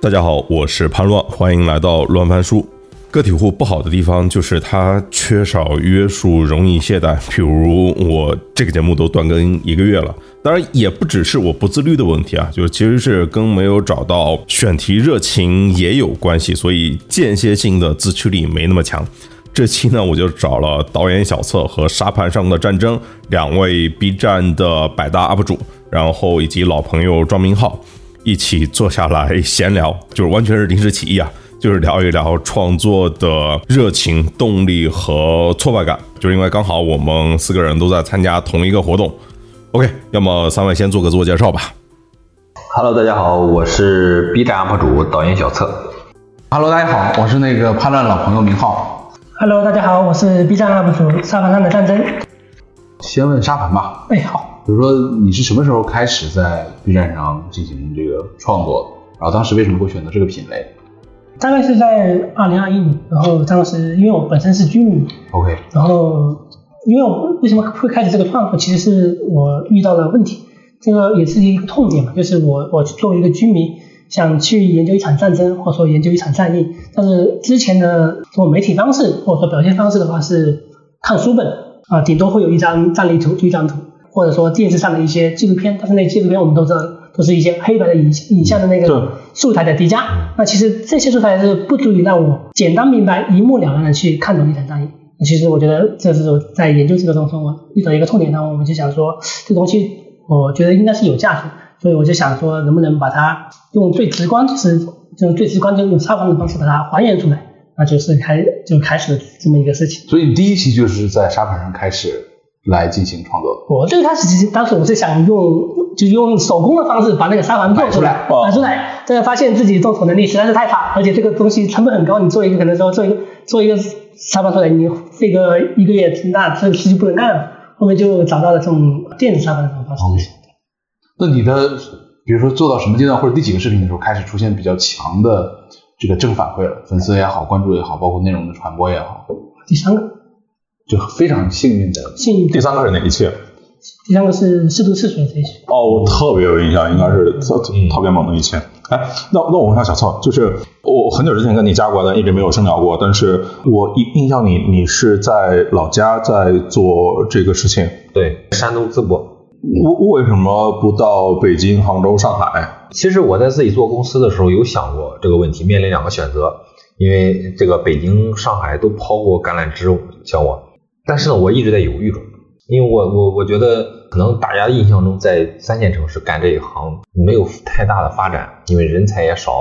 大家好，我是潘乱，欢迎来到乱翻书。个体户不好的地方就是它缺少约束，容易懈怠。比如我这个节目都断更一个月了，当然也不只是我不自律的问题啊，就其实是跟没有找到选题热情也有关系，所以间歇性的自驱力没那么强。这期呢，我就找了导演小策和沙盘上的战争两位 B 站的百大 UP 主，然后以及老朋友庄明浩。一起坐下来闲聊，就是完全是临时起意啊，就是聊一聊创作的热情、动力和挫败感。就是因为刚好我们四个人都在参加同一个活动。OK，要么三位先做个自我介绍吧。Hello，大家好，我是 B 站 UP 主导演小策。Hello，大家好，我是那个叛乱老朋友明浩。Hello，大家好，我是 B 站 UP 主沙盘上的战争。先问沙盘吧。哎，好。比如说，你是什么时候开始在 B 站上进行这个创作？然后当时为什么会选择这个品类？大概是在二零二一年，然后当时因为我本身是居民，OK，然后因为我为什么会开始这个创作，其实是我遇到了问题，这个也是一个痛点嘛，就是我我作为一个居民，想去研究一场战争，或者说研究一场战役，但是之前的这种媒体方式或者说表现方式的话是看书本啊，顶多会有一张战力图，一张图。或者说电视上的一些纪录片，但是那纪录片我们都知道都是一些黑白的影影像的那个素材的叠加。那其实这些素材是不足以让我简单明白、一目了然的去看懂一场战役。其实我觉得这是在研究这个过程中，我遇到一个痛点，然后我们就想说，这东西我觉得应该是有价值，所以我就想说，能不能把它用最直观，就是就最直观，就用沙盘的方式把它还原出来，那就是开就开始这么一个事情。所以第一期就是在沙盘上开始。来进行创作的。我最开始其实当时我是想用，就用手工的方式把那个沙盘做出来，摆出来，但是发现自己动手能力实在是太差，而且这个东西成本很高。你做一个可能说做一个做一个沙盘出来，你费个一个月，那这事就不能干了。后面就找到了这种电子沙盘的方式。那你的比如说做到什么阶段或者第几个视频的时候开始出现比较强的这个正反馈了？粉丝也好，关注也好，包括内容的传播也好。第三个。就非常幸运的，幸运。第三个是哪一期？第三个是四度赤水这一期。哦，我特别有印象，应该是特特别猛的一期。哎，那那我问下小策，就是我很久之前跟你加过但，一直没有深聊过，但是我印印象你你是在老家在做这个事情。对，山东淄博。为为什么不到北京、杭州、上海？其实我在自己做公司的时候有想过这个问题，面临两个选择，因为这个北京、上海都抛过橄榄枝向我。但是呢，我一直在犹豫中，因为我我我觉得可能大家印象中在三线城市干这一行没有太大的发展，因为人才也少，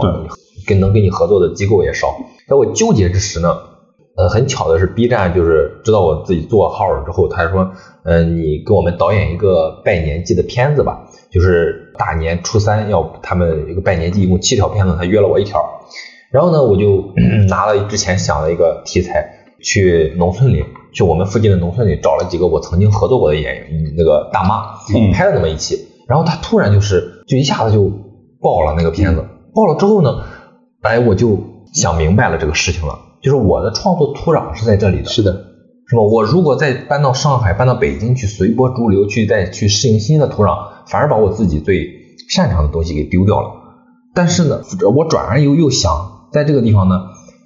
跟能跟你合作的机构也少。在我纠结之时呢，呃，很巧的是 B 站就是知道我自己做号了之后，他说，嗯，你给我们导演一个拜年季的片子吧，就是大年初三要他们一个拜年季，一共七条片子，他约了我一条，然后呢，我就 拿了之前想的一个题材去农村里。去我们附近的农村里找了几个我曾经合作过的演员，那个大妈拍了那么一期，然后他突然就是就一下子就爆了那个片子，爆了之后呢，哎，我就想明白了这个事情了，就是我的创作土壤是在这里的，是的，是吧？我如果再搬到上海、搬到北京去随波逐流，去再去适应新的土壤，反而把我自己最擅长的东西给丢掉了。但是呢，我转而又又想，在这个地方呢，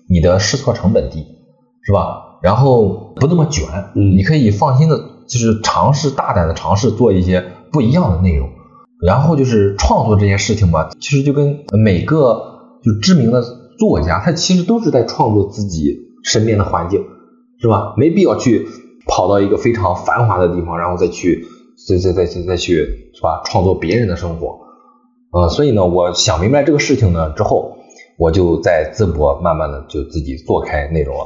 你的试错成本低，是吧？然后不那么卷，嗯，你可以放心的，就是尝试大胆的尝试做一些不一样的内容。然后就是创作这件事情吧，其实就跟每个就知名的作家，他其实都是在创作自己身边的环境，是吧？没必要去跑到一个非常繁华的地方，然后再去再再再再再去是吧？创作别人的生活，呃，所以呢，我想明白这个事情呢之后，我就在淄博慢慢的就自己做开内容了。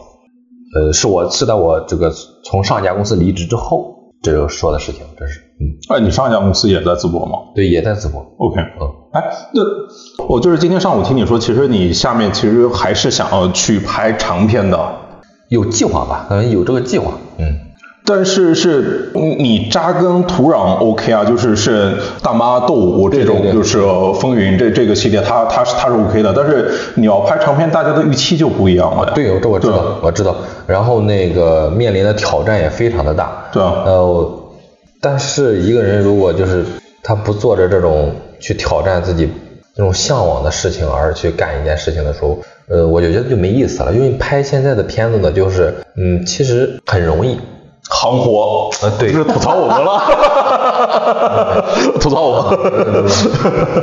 呃，是我是在我这个从上一家公司离职之后，这就说的事情，这是，嗯，哎，你上一家公司也在淄博吗？对，也在淄博。OK，嗯，哎，那我就是今天上午听你说，其实你下面其实还是想要去拍长片的，有计划吧？嗯，有这个计划，嗯。但是是你扎根土壤 OK 啊，就是是大妈斗舞这种，就是风云这这个系列，它它是它是 OK 的。但是你要拍长片，大家的预期就不一样了。对，这我知道，我知道。然后那个面临的挑战也非常的大。对啊。呃，但是一个人如果就是。他不做着这种去挑战自己这种向往的事情而去干一件事情的时候，呃，我就觉得就没意思了。因为拍现在的片子呢，就是嗯，其实很容易。行活，呃，对，就是吐槽我们了，吐槽我，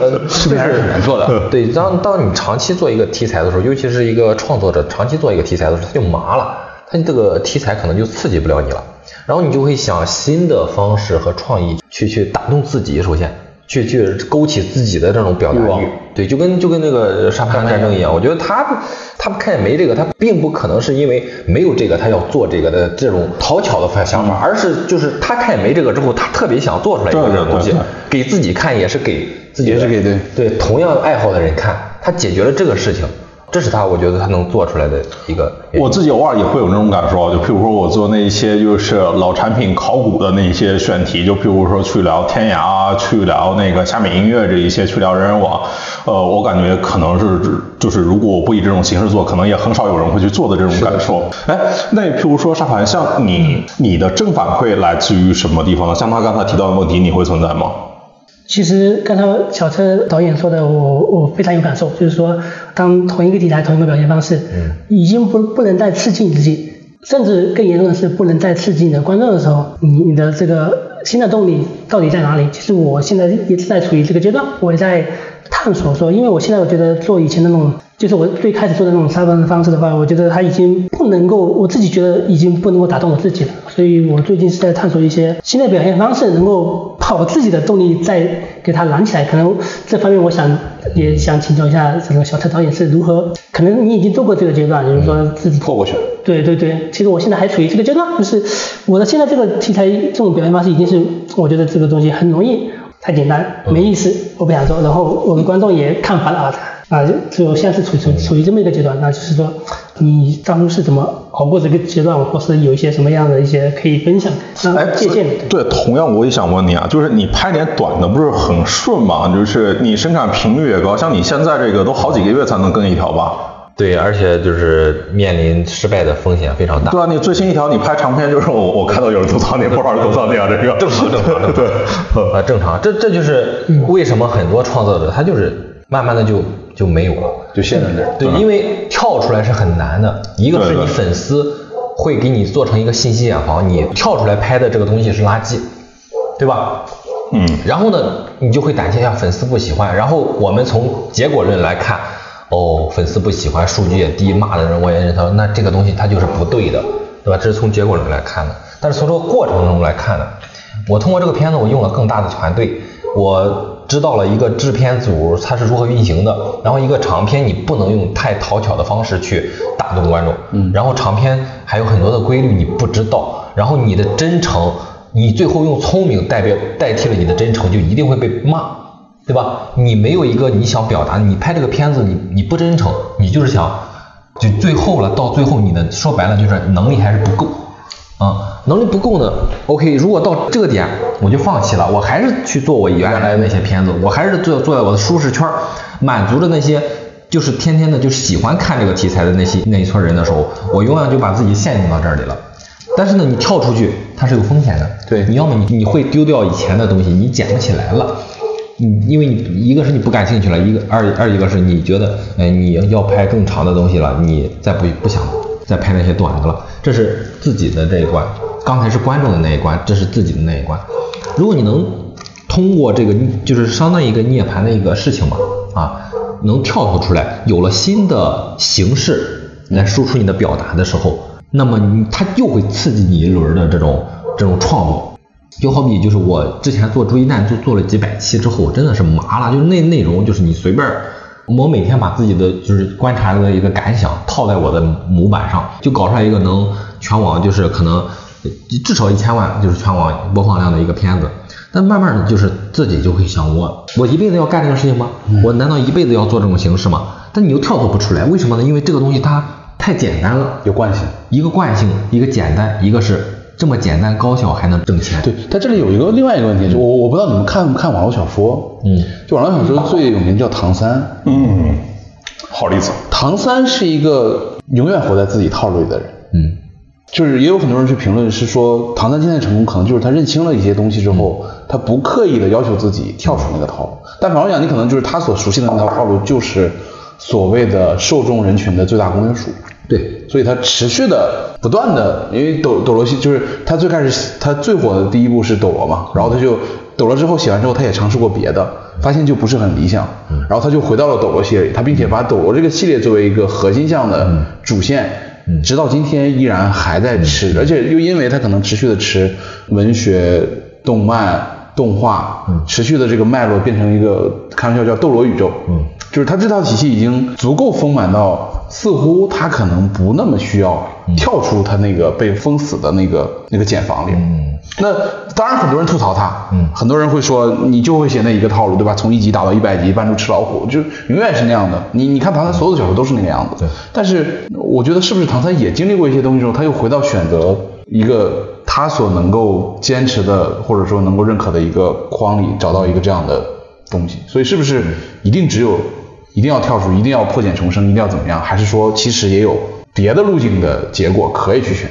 呃，视频还是很难做的。对，当当你长期做一个题材的时候，尤其是一个创作者长期做一个题材的时候，他就麻了，他这个题材可能就刺激不了你了，然后你就会想新的方式和创意去去打动自己，首先。去去勾起自己的这种表达欲，对，就跟就跟那个沙盘战争一样，我觉得他他看没这个，他并不可能是因为没有这个他要做这个的这种讨巧的想法，而是就是他看没这个之后，他特别想做出来一个这种东西，给自己看也是给自己也是给对。对同样爱好的人看，他解决了这个事情。这是他，我觉得他能做出来的一个。我自己偶尔也会有那种感受，就譬如说我做那些就是老产品考古的那些选题，就譬如说去聊天涯啊，去聊那个虾米音乐这一些，去聊人人网，呃，我感觉可能是就是如果我不以这种形式做，可能也很少有人会去做的这种感受。哎，那譬如说沙盘，像你，你的正反馈来自于什么地方呢？像他刚才提到的问题，你会存在吗？其实刚才小车导演说的，我我非常有感受，就是说，当同一个题材、同一个表现方式，嗯，已经不不能再刺激你自己，甚至更严重的是不能再刺激你的观众的时候，你你的这个新的动力到底在哪里？其实我现在一直在处于这个阶段，我也在探索说，因为我现在我觉得做以前的那种。就是我最开始做的那种沙文的方式的话，我觉得它已经不能够，我自己觉得已经不能够打动我自己了。所以我最近是在探索一些新的表现方式，能够把我自己的动力再给它燃起来。可能这方面我想也想请教一下这个小特导演是如何？可能你已经做过这个阶段，就是说自己破过去了。对对对，其实我现在还处于这个阶段，就是我的现在这个题材这种表现方式已经是我觉得这个东西很容易，太简单，没意思，我不想做。然后我们观众也看烦了啊。啊，就现在是处处处于这么一个阶段，那就是说，你当初是怎么熬过这个阶段，或是有一些什么样的一些可以分享、借鉴的？对，同样我也想问你啊，就是你拍点短的不是很顺吗？就是你生产频率也高，像你现在这个都好几个月才能更一条吧？对，而且就是面临失败的风险非常大。对啊，你最新一条你拍长片，就是我我看到有人吐槽你，不少人吐槽你啊，这个正常正常对，啊正常，这这就是为什么很多创作者他就是慢慢的就。就没有了，就陷在那儿。对，因为跳出来是很难的。一个是你粉丝会给你做成一个信息茧房，你跳出来拍的这个东西是垃圾，对吧？嗯。然后呢，你就会担心呀，粉丝不喜欢。然后我们从结果论来看，哦，粉丝不喜欢，数据也低，骂的人我也认同，那这个东西它就是不对的，对吧？这是从结果论来看的。但是从这个过程中来看呢，我通过这个片子，我用了更大的团队，我。知道了一个制片组它是如何运行的，然后一个长片你不能用太讨巧的方式去打动观众，嗯，然后长片还有很多的规律你不知道，然后你的真诚，你最后用聪明代表代替了你的真诚，就一定会被骂，对吧？你没有一个你想表达，你拍这个片子你你不真诚，你就是想就最后了，到最后你的说白了就是能力还是不够。啊，能力不够呢？OK，如果到这个点我就放弃了，我还是去做我原来的那些片子，我还是做坐在我的舒适圈，满足着那些就是天天的就喜欢看这个题材的那些那一撮人的时候，我永远就把自己限定到这里了。但是呢，你跳出去它是有风险的，对，你要么你你会丢掉以前的东西，你捡不起来了，你因为你一个是你不感兴趣了，一个二二一个是你觉得哎你要拍更长的东西了，你再不不想。再拍那些短的了，这是自己的这一关。刚才是观众的那一关，这是自己的那一关。如果你能通过这个，就是相当于一个涅槃的一个事情嘛，啊，能跳脱出来，有了新的形式来输出你的表达的时候，那么你它又会刺激你一轮的这种这种创作。就好比就是我之前做《追忆弹》做做了几百期之后，真的是麻了，就是那内容就是你随便。我每天把自己的就是观察的一个感想套在我的模板上，就搞出来一个能全网就是可能至少一千万就是全网播放量的一个片子。但慢慢的就是自己就会想，我我一辈子要干这个事情吗？我难道一辈子要做这种形式吗？但你又跳脱不出来，为什么呢？因为这个东西它太简单了，有惯性，一个惯性，一个简单，一个是。这么简单高效还能挣钱？对，但这里有一个另外一个问题，就我我不知道你们看不看网络小说？嗯，就网络小说最有名叫唐三。嗯，好例子。唐三是一个永远活在自己套路里的人。嗯，就是也有很多人去评论，是说唐三现在成功可能就是他认清了一些东西之后，他不刻意的要求自己跳出那个套路。但反过来讲，你可能就是他所熟悉的那套套路，就是所谓的受众人群的最大公约数。对，所以他持续的、不断的，因为斗斗罗系就是他最开始他最火的第一部是斗罗嘛，然后他就斗罗之后写完之后，他也尝试过别的，发现就不是很理想，然后他就回到了斗罗系列里，他并且把斗罗这个系列作为一个核心项的主线，直到今天依然还在吃，而且又因为他可能持续的吃文学、动漫。动画，持续的这个脉络变成一个开玩笑叫斗罗宇宙，嗯，就是他这套体系已经足够丰满到，似乎他可能不那么需要跳出他那个被封死的那个那个茧房里。嗯，那当然很多人吐槽他，嗯，很多人会说你就会写那一个套路，对吧？从一级打到一百级，扮猪吃老虎，就永远是那样的。你你看唐三所有的小说都是那个样子，对。但是我觉得是不是唐三也经历过一些东西之后，他又回到选择一个。他所能够坚持的，或者说能够认可的一个框里，找到一个这样的东西，所以是不是一定只有一定要跳出，一定要破茧重生，一定要怎么样？还是说其实也有别的路径的结果可以去选？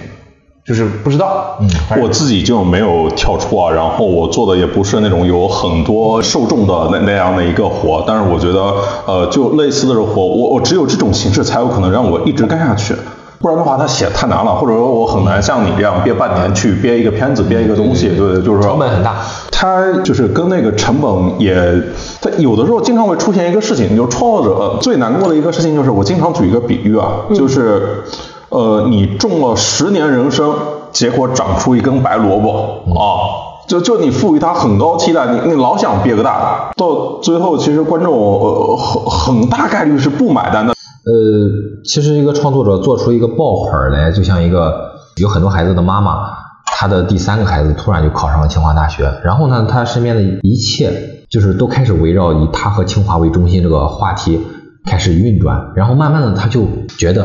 就是不知道。嗯，我自己就没有跳出啊，然后我做的也不是那种有很多受众的那那样的一个活，但是我觉得，呃，就类似的活，我我只有这种形式才有可能让我一直干下去。不然的话，他写太难了，或者说我很难像你这样憋半年去憋一个片子，憋一个东西，对，就是说成本很大。他就是跟那个成本也，他有的时候经常会出现一个事情，就是创作者最难过的一个事情，就是我经常举一个比喻啊，就是呃，你种了十年人参，结果长出一根白萝卜啊，就就你赋予他很高期待，你你老想憋个大，到最后其实观众呃很很大概率是不买单的。呃，其实一个创作者做出一个爆款来，就像一个有很多孩子的妈妈，她的第三个孩子突然就考上了清华大学，然后呢，她身边的一切就是都开始围绕以她和清华为中心这个话题开始运转，然后慢慢的她就觉得，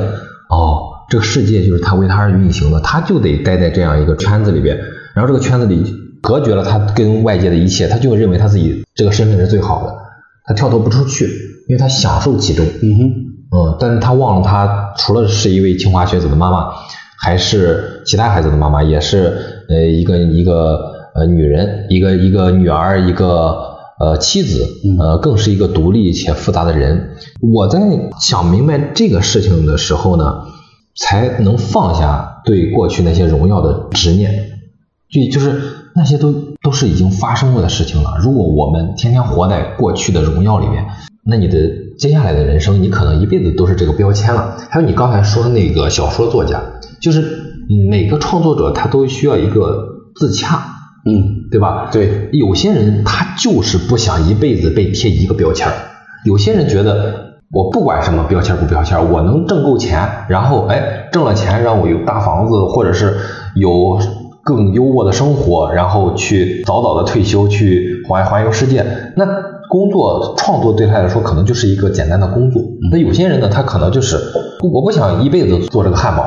哦，这个世界就是她为她而运行的，她就得待在这样一个圈子里边，然后这个圈子里隔绝了她跟外界的一切，她就认为她自己这个身份是最好的，她跳脱不出去，因为她享受其中。嗯哼。嗯，但是他忘了，他除了是一位清华学子的妈妈，还是其他孩子的妈妈，也是呃一个一个呃女人，一个一个女儿，一个呃妻子，呃更是一个独立且复杂的人。我在想明白这个事情的时候呢，才能放下对过去那些荣耀的执念，就就是那些都都是已经发生过的事情了。如果我们天天活在过去的荣耀里面，那你的。接下来的人生，你可能一辈子都是这个标签了。还有你刚才说的那个小说作家，就是每个创作者他都需要一个自洽，嗯，对吧？对，有些人他就是不想一辈子被贴一个标签，有些人觉得我不管什么标签不标签，我能挣够钱，然后哎挣了钱让我有大房子，或者是有更优渥的生活，然后去早早的退休去环环游世界，那。工作创作对他来说可能就是一个简单的工作，那有些人呢，他可能就是我不想一辈子做这个汉堡，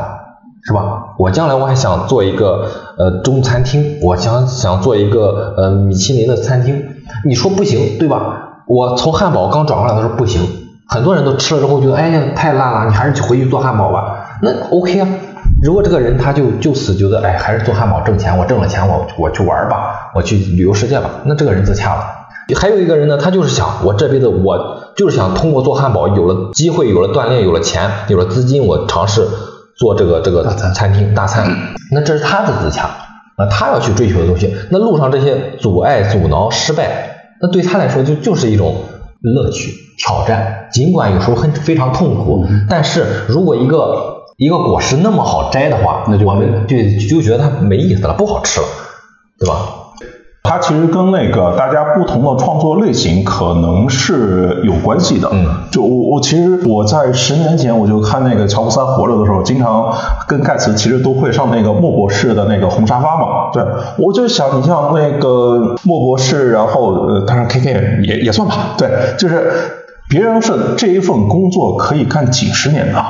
是吧？我将来我还想做一个呃中餐厅，我想想做一个呃米其林的餐厅，你说不行，对吧？我从汉堡刚转过来的时候不行，很多人都吃了之后觉得哎呀太烂了，你还是回去做汉堡吧。那 OK 啊，如果这个人他就就此觉得哎还是做汉堡挣钱，我挣了钱我我去玩吧，我去旅游世界吧，那这个人自洽了。还有一个人呢，他就是想，我这辈子我就是想通过做汉堡，有了机会，有了锻炼，有了钱，有了资金，我尝试做这个这个餐厅大餐。那这是他的自洽，啊他要去追求的东西。那路上这些阻碍、阻挠、失败，那对他来说就就是一种乐趣、挑战。尽管有时候很非常痛苦，但是如果一个一个果实那么好摘的话，那就我们就就觉得它没意思了，不好吃了，对吧？它其实跟那个大家不同的创作类型可能是有关系的。嗯，就我我其实我在十年前我就看那个乔布斯活着的时候，经常跟盖茨其实都会上那个莫博士的那个红沙发嘛。对，我就想你像那个莫博士，然后呃，当然 K K 也也算吧。对，就是别人是这一份工作可以干几十年的。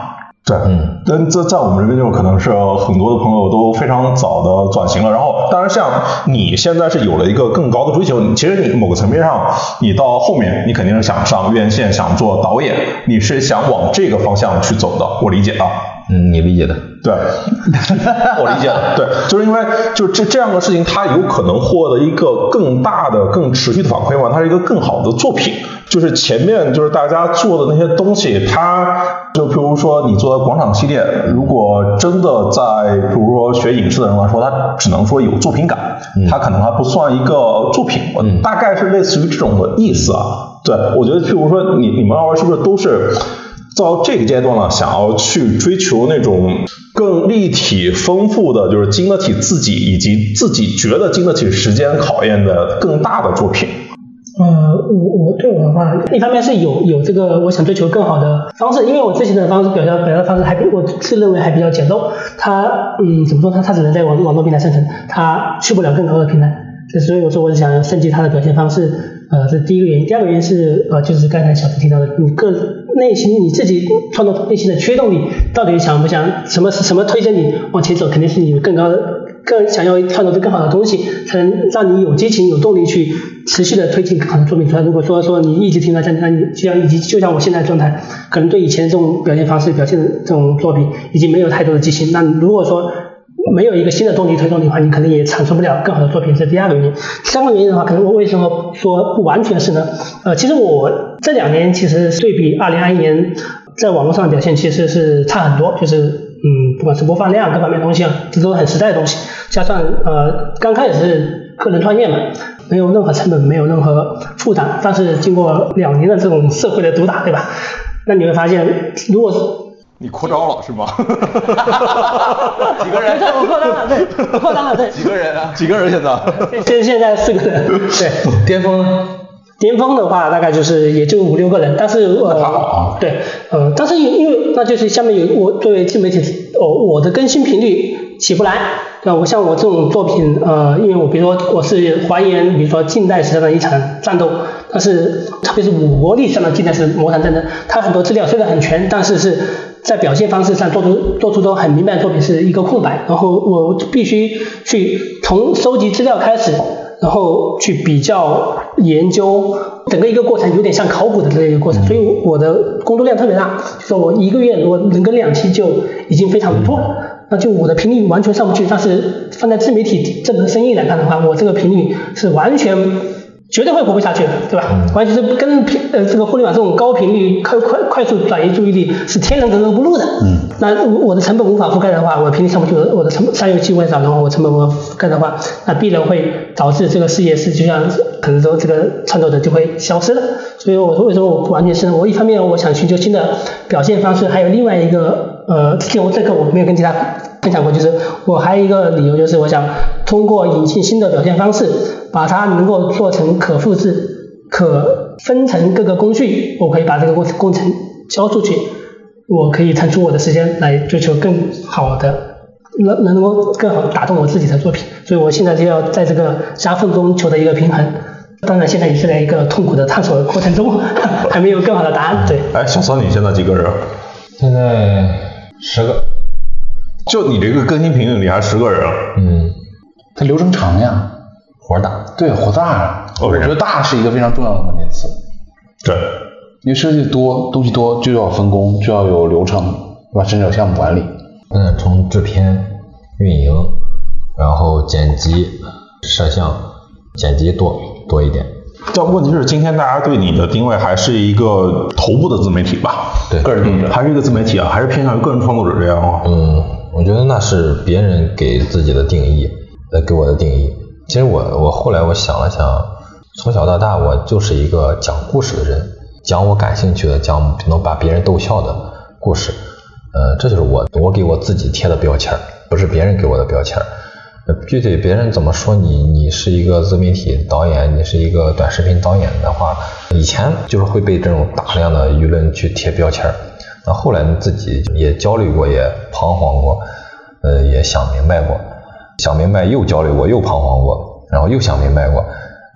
对，嗯，但这在我们这边就可能是很多的朋友都非常早的转型了，然后当然像你现在是有了一个更高的追求，其实你某个层面上，你到后面你肯定是想上院线，想做导演，你是想往这个方向去走的，我理解啊。嗯，你理解的。对，我理解了。对，就是因为就这这样的事情，它有可能获得一个更大的、更持续的反馈嘛，它是一个更好的作品。就是前面就是大家做的那些东西，它就比如说你做的广场系列，如果真的在比如说学影视的人来说，他只能说有作品感，他可能还不算一个作品，嗯大概是类似于这种的意思啊。对，我觉得譬如说你你们二位是不是都是？到这个阶段了，想要去追求那种更立体、丰富的，就是经得起自己以及自己觉得经得起时间考验的更大的作品。呃，我我对我的话，一方面是有有这个我想追求更好的方式，因为我之前的方式表达表达方式还比我是认为还比较简陋，它嗯怎么说它它只能在网网络平台生存，它去不了更高的平台，所以我说我是想升级它的表现方式，呃这第一个原因，第二个原因是呃就是刚才小陈提到的，你个内心你自己创作内心的驱动力到底想不想什么什么推着你往前走，肯定是你有更高的。更想要创造出更好的东西，才能让你有激情、有动力去持续的推进更好的作品出来。如果说说你一直停留在那你，就像以及就像我现在状态，可能对以前这种表现方式、表现的这种作品已经没有太多的激情。那如果说没有一个新的动力推动你的话，你可能也产出不了更好的作品。这是第二个原因。第三个原因的话，可能我为什么说不完全是呢？呃，其实我这两年其实对比二零二一年在网络上表现其实是差很多，就是。嗯，不管是播放量各方面东西啊，这都是很实在的东西。加上呃，刚开始是个人创业嘛，没有任何成本，没有任何负担。但是经过两年的这种社会的毒打，对吧？那你会发现，如果你扩招了是吗？几个人？我扩张了，对，扩张了，对。几个人啊？几个人现在？现现在四个人，对。巅峰呢？巅峰的话大概就是也就五六个人，但是呃，对，呃，但是因因为那就是下面有我作为自媒体，哦，我的更新频率起不来，对吧？我像我这种作品，呃，因为我比如说我是还原，比如说近代史上的一场战斗，但是特别是我国历史上的近代史魔场战争，它很多资料虽然很全，但是是在表现方式上做出做出都很明白的作品是一个空白，然后我必须去从收集资料开始。然后去比较研究，整个一个过程有点像考古的这样一个过程，所以我的工作量特别大，就说我一个月如果能跟两期就已经非常不错了，那就我的频率完全上不去，但是放在自媒体这门生意来看的话，我这个频率是完全绝对会活不下去的，对吧？完全是跟频呃这个互联网这种高频率快快快速转移注意力是天然格格不入的。嗯。那我的成本无法覆盖的话，我频率上不去，我的成本商业机会少，然后我成本无法覆盖的话，那必然会导致这个事业是就像可能说这个创作者就会消失了。所以我说为什么我不完全是？我一方面我想寻求新的表现方式，还有另外一个呃，之前我这个我没有跟其他分享过，就是我还有一个理由就是我想通过引进新的表现方式，把它能够做成可复制、可分成各个工序，我可以把这个工工程交出去。我可以腾出我的时间来追求更好的，能能够更好打动我自己的作品，所以我现在就要在这个夹缝中求得一个平衡。当然，现在也是在一个痛苦的探索的过程中，还没有更好的答案。对，哎，小三，你现在几个人？现在十个。就你这个更新频率，你还十个人啊？嗯，它流程长呀，活儿大。对，活大我觉得大是一个非常重要的关键词，对，因为设计多，东西多就要分工，就要有流程，对吧？甚至有项目管理。嗯，从制片、运营，然后剪辑、摄像，剪辑多多一点。但问题是，今天大家对你的定位还是一个头部的自媒体吧？对个人定位还是一个自媒体啊，还是偏向于个人创作者这样啊？嗯，我觉得那是别人给自己的定义，呃，给我的定义。其实我我后来我想了想，从小到大我就是一个讲故事的人，讲我感兴趣的，讲能把别人逗笑的故事。呃，这就是我我给我自己贴的标签，不是别人给我的标签。具体别人怎么说你，你是一个自媒体导演，你是一个短视频导演的话，以前就是会被这种大量的舆论去贴标签儿。那后来呢自己也焦虑过，也彷徨过，呃，也想明白过，想明白又焦虑过，又彷徨过，然后又想明白过。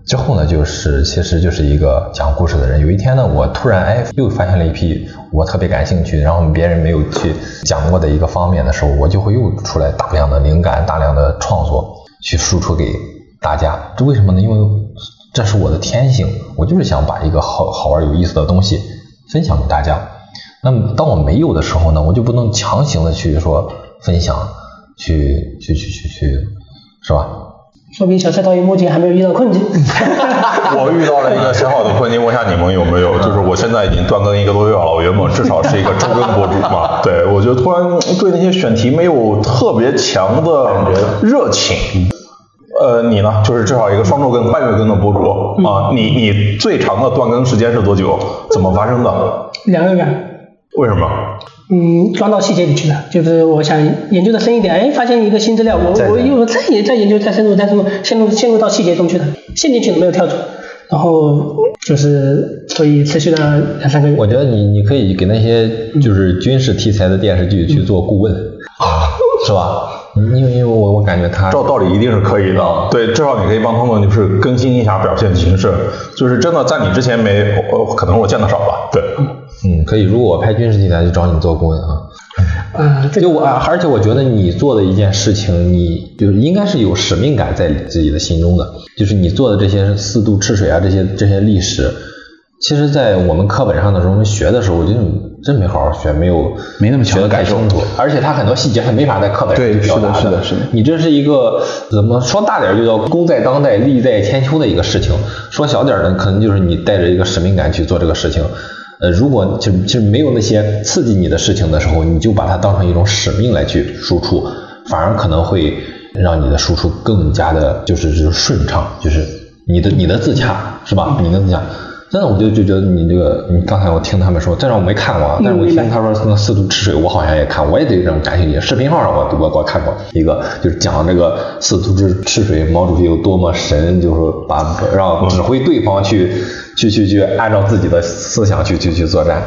之后呢，就是其实就是一个讲故事的人。有一天呢，我突然哎又发现了一批我特别感兴趣，然后别人没有去讲过的一个方面的时候，我就会又出来大量的灵感、大量的创作去输出给大家。这为什么呢？因为这是我的天性，我就是想把一个好好玩、有意思的东西分享给大家。那么当我没有的时候呢，我就不能强行的去说分享，去去去去去，是吧？说明小菜导演目前还没有遇到困境。我遇到了一个很好的困境，问一下你们有没有？就是我现在已经断更一个多月了，我原本至少是一个周更博主嘛，对我觉得突然对那些选题没有特别强的热情。呃，你呢？就是至少一个双周更、半月更的博主啊，你你最长的断更时间是多久？怎么发生的？两个月。为什么？嗯，钻到细节里去了，就是我想研究的深一点，哎，发现一个新资料，我我又再研再研究再深入再深入，陷入陷入到细节中去了，陷进去了没有跳出，然后就是所以持续了两三个月。我觉得你你可以给那些就是军事题材的电视剧去做顾问，是吧？因为因为我我感觉他照道理一定是可以的，对，至少你可以帮他们就是更新一下表现形式，就是真的在你之前没，呃，可能我见的少吧，对。嗯，可以。如果我拍军事题材，就找你做顾问啊。嗯，就我，而且我觉得你做的一件事情，你就是应该是有使命感在自己的心中的。就是你做的这些四渡赤水啊，这些这些历史，其实，在我们课本上的时候，学的时候，我觉得你真没好好学，没有没那么学的感清楚。而且它很多细节还没法在课本上对，表达是的，是的，是的。你这是一个怎么说大点就叫功在当代，利在千秋的一个事情。说小点呢，可能就是你带着一个使命感去做这个事情。呃，如果就就没有那些刺激你的事情的时候，你就把它当成一种使命来去输出，反而可能会让你的输出更加的，就是就是顺畅，就是你的你的自洽，是吧？你的自洽。真的，我就就觉得你这个，你刚才我听他们说，这让我没看过，但是我听他说那四渡赤水，我好像也看，我也对这种感兴趣。视频号上我我我看过一个，就是讲这个四渡之赤水，毛主席有多么神，就是把让指挥对方去去去去按照自己的思想去去去作战，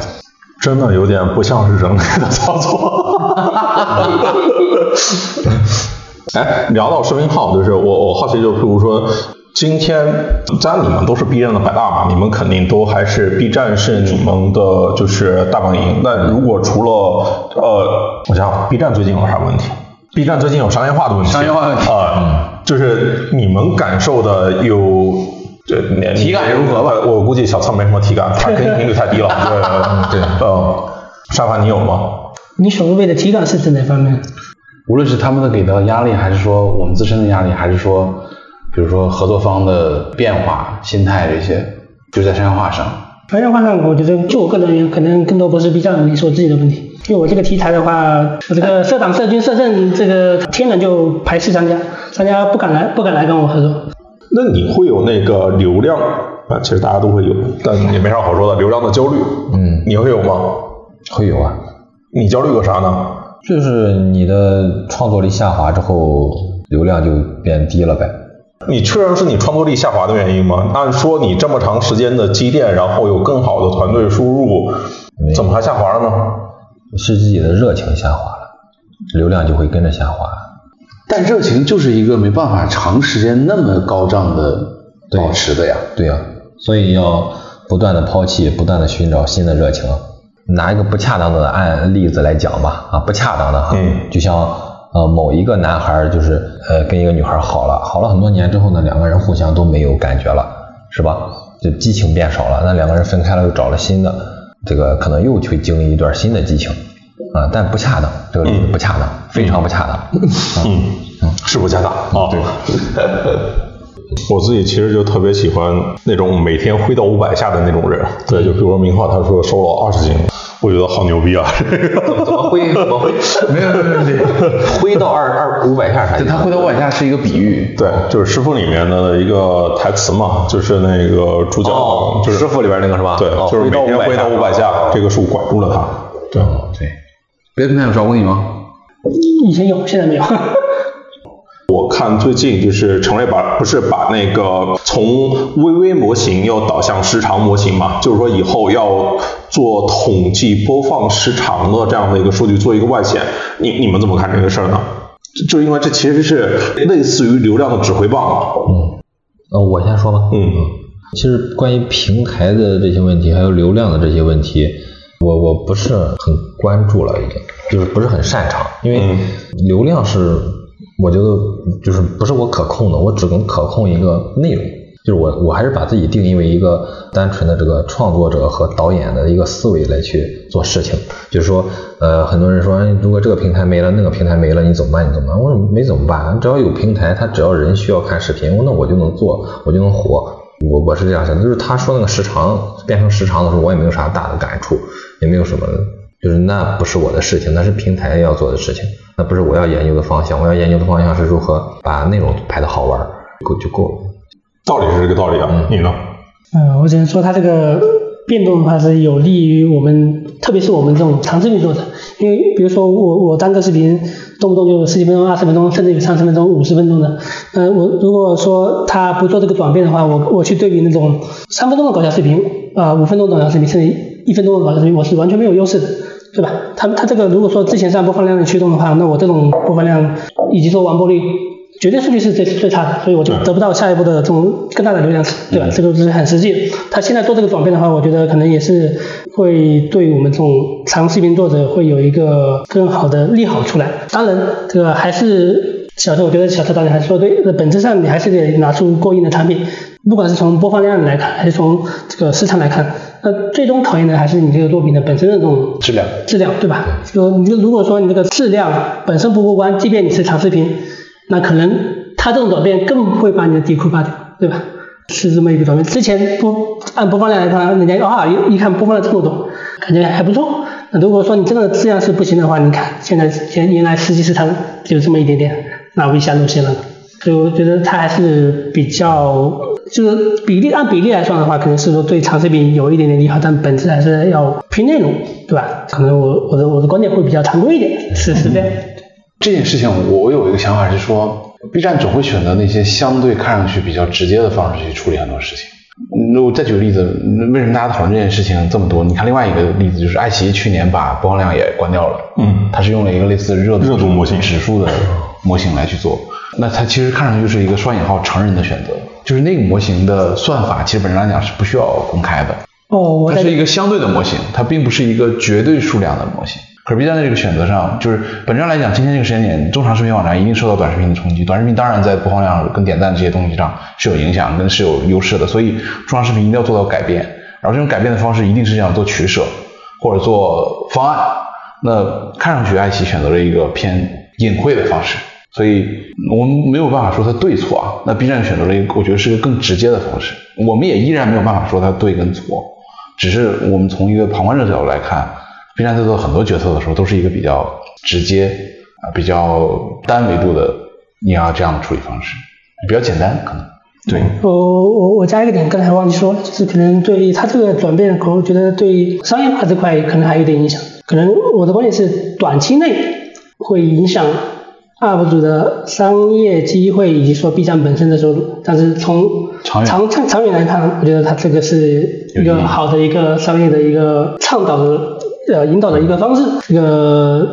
真的有点不像是人类的操作。哎，聊到视频号，就是我我好奇，就譬如说。今天，既然你们都是 B 站的百大嘛，你们肯定都还是 B 站是你们的就是大本营。那如果除了呃，我想 B 站最近有啥问题？B 站最近有商业化的问题。商业化问题啊，就是你们感受的有，这体感如何吧？我估计小仓没什么体感，他更新频率太低了。对，对嗯，沙发你有吗？你所谓的体感是指哪方面？无论是他们的给的压力，还是说我们自身的压力，还是说。比如说合作方的变化、心态这些，就在商业化上。商业化上，我觉得就我个人而言，可能更多不是 B 站，也是我自己的问题。因为我这个题材的话，我这个社长、社军、社政，这个天然就排斥商家，商家不敢来，不敢来跟我合作。那你会有那个流量啊？其实大家都会有，但也没啥好说的，流量的焦虑。嗯，你会有吗？会有啊。你焦虑个啥呢？就是你的创作力下滑之后，流量就变低了呗。你确认是你创作力下滑的原因吗？按说你这么长时间的积淀，然后有更好的团队输入，怎么还下滑了呢？是自己的热情下滑了，流量就会跟着下滑。但热情就是一个没办法长时间那么高涨的保持的呀。对呀，所以要不断的抛弃，不断的寻找新的热情。拿一个不恰当的案例子来讲吧，啊，不恰当的哈，就像。呃，某一个男孩就是呃跟一个女孩好了，好了很多年之后呢，两个人互相都没有感觉了，是吧？就激情变少了，那两个人分开了又找了新的，这个可能又去经历一段新的激情，啊，但不恰当，这个例子不恰当，非常不恰当。嗯嗯，是不恰当啊。对。我自己其实就特别喜欢那种每天挥到五百下的那种人，对，就比如说明浩，他说瘦了二十斤。我觉得好牛逼啊！怎么挥？怎么挥？没有没有没有，挥到二二五百下啥？他挥到五百下是一个比喻。对，就是师傅里面的一个台词嘛，就是那个主角，就是师傅里边那个是吧？对，就是每天挥到五百下，这个树管住了他。对对。别的平台有找过你吗？以前有，现在没有。我看最近就是陈瑞把不是把那个从微微模型又导向时长模型嘛，就是说以后要做统计播放时长的这样的一个数据做一个外显，你你们怎么看这个事儿呢？就因为这其实是类似于流量的指挥棒嘛。嗯，呃，我先说吧。嗯其实关于平台的这些问题，还有流量的这些问题，我我不是很关注了，已经就是不是很擅长，因为嗯流量是我觉得就是不是我可控的，我只能可控一个内容。就是我，我还是把自己定义为一个单纯的这个创作者和导演的一个思维来去做事情。就是说，呃，很多人说，如果这个平台没了，那个平台没了，你怎么办？你怎么办？我说没怎么办，只要有平台，他只要人需要看视频，那我就能做，我就能火。我我是这样想，就是他说那个时长变成时长的时候，我也没有啥大的感触，也没有什么，就是那不是我的事情，那是平台要做的事情，那不是我要研究的方向。我要研究的方向是如何把内容拍的好玩，够就够了。道理是这个道理啊，你呢？呃，我只能说它这个变动的话是有利于我们，特别是我们这种长视频作者，因为比如说我我单个视频动不动就十几分钟、二十分钟，甚至有三十分钟、五十分钟的，呃，我如果说他不做这个转变的话，我我去对比那种三分钟的搞笑视频，啊、五分钟的搞笑视频，甚至一分钟的搞笑视频，我是完全没有优势的。对吧？他他这个如果说之前是按播放量的驱动的话，那我这种播放量以及说完播率，绝对数据是最最差的，所以我就得不到下一步的这种更大的流量池，对吧？这个是很实际的。他现在做这个转变的话，我觉得可能也是会对我们这种长视频作者会有一个更好的利好出来。当然，这个还是小车，我觉得小车导演还是说对，本质上你还是得拿出过硬的产品，不管是从播放量来看，还是从这个市场来看，那最终考验的还是你这个作品的本身的这种质量质量，对吧？就你如果说你这个质量本身不过关，即便你是长视频，那可能它这种转变更会把你的底裤扒掉，对吧？是这么一个转变。之前播按播放量来看，人家啊一一看播放量这么多，感觉还不错。那如果说你真的质量是不行的话，你看现在现原来实际市场只有这么一点点，那我一下露馅了。所以我觉得它还是比较，就是比例按比例来算的话，可能是说对长视频有一点点利好，但本质还是要拼内容，对吧？可能我我的我的观点会比较常规一点，是是这样。这件事情我我有一个想法是说，B 站总会选择那些相对看上去比较直接的方式去处理很多事情。那我再举个例子，嗯为什么大家讨论这件事情这么多？你看另外一个例子就是爱奇艺去年把播放量也关掉了，嗯它是用了一个类似热热度模型指数的模型来去做。那它其实看上去就是一个双引号成人的选择，就是那个模型的算法其实本质上来讲是不需要公开的，哦，它是一个相对的模型，它并不是一个绝对数量的模型。可是 B 站的这个选择上，就是本质上来讲，今天这个时间点，中长视频网站一定受到短视频的冲击。短视频当然在播放量跟点赞这些东西上是有影响，跟是有优势的，所以中长视频一定要做到改变。然后这种改变的方式一定是这样做取舍或者做方案。那看上去爱奇艺选择了一个偏隐晦的方式，所以我们没有办法说它对错啊。那 B 站选择了一个我觉得是个更直接的方式，我们也依然没有办法说它对跟错，只是我们从一个旁观者角度来看，B 站在做很多决策的时候都是一个比较直接啊、比较单维度的你要这样的处理方式，比较简单可能。对，我我我加一个点，刚才忘记说了，就是可能对它这个转变，可能觉得对商业化这块可能还有点影响。可能我的观点是，短期内会影响 UP 主的商业机会，以及说 B 站本身的收入。但是从长长长远来看，我觉得它这个是一个好的一个商业的一个倡导的呃引导的一个方式。这个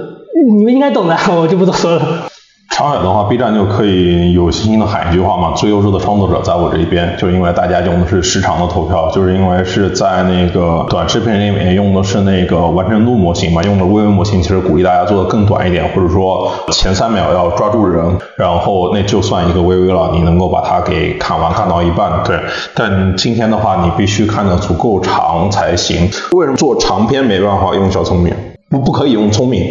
你们应该懂的，我就不多说了。长远的话，B 站就可以有信心的喊一句话嘛：最优秀的创作者在我这一边。就是因为大家用的是时长的投票，就是因为是在那个短视频里面用的是那个完成度模型嘛，用的微微模型，其实鼓励大家做的更短一点，或者说前三秒要抓住人，然后那就算一个微微了，你能够把它给看完，看到一半。对，但今天的话，你必须看的足够长才行。为什么做长篇没办法用小聪明？不，不可以用聪明。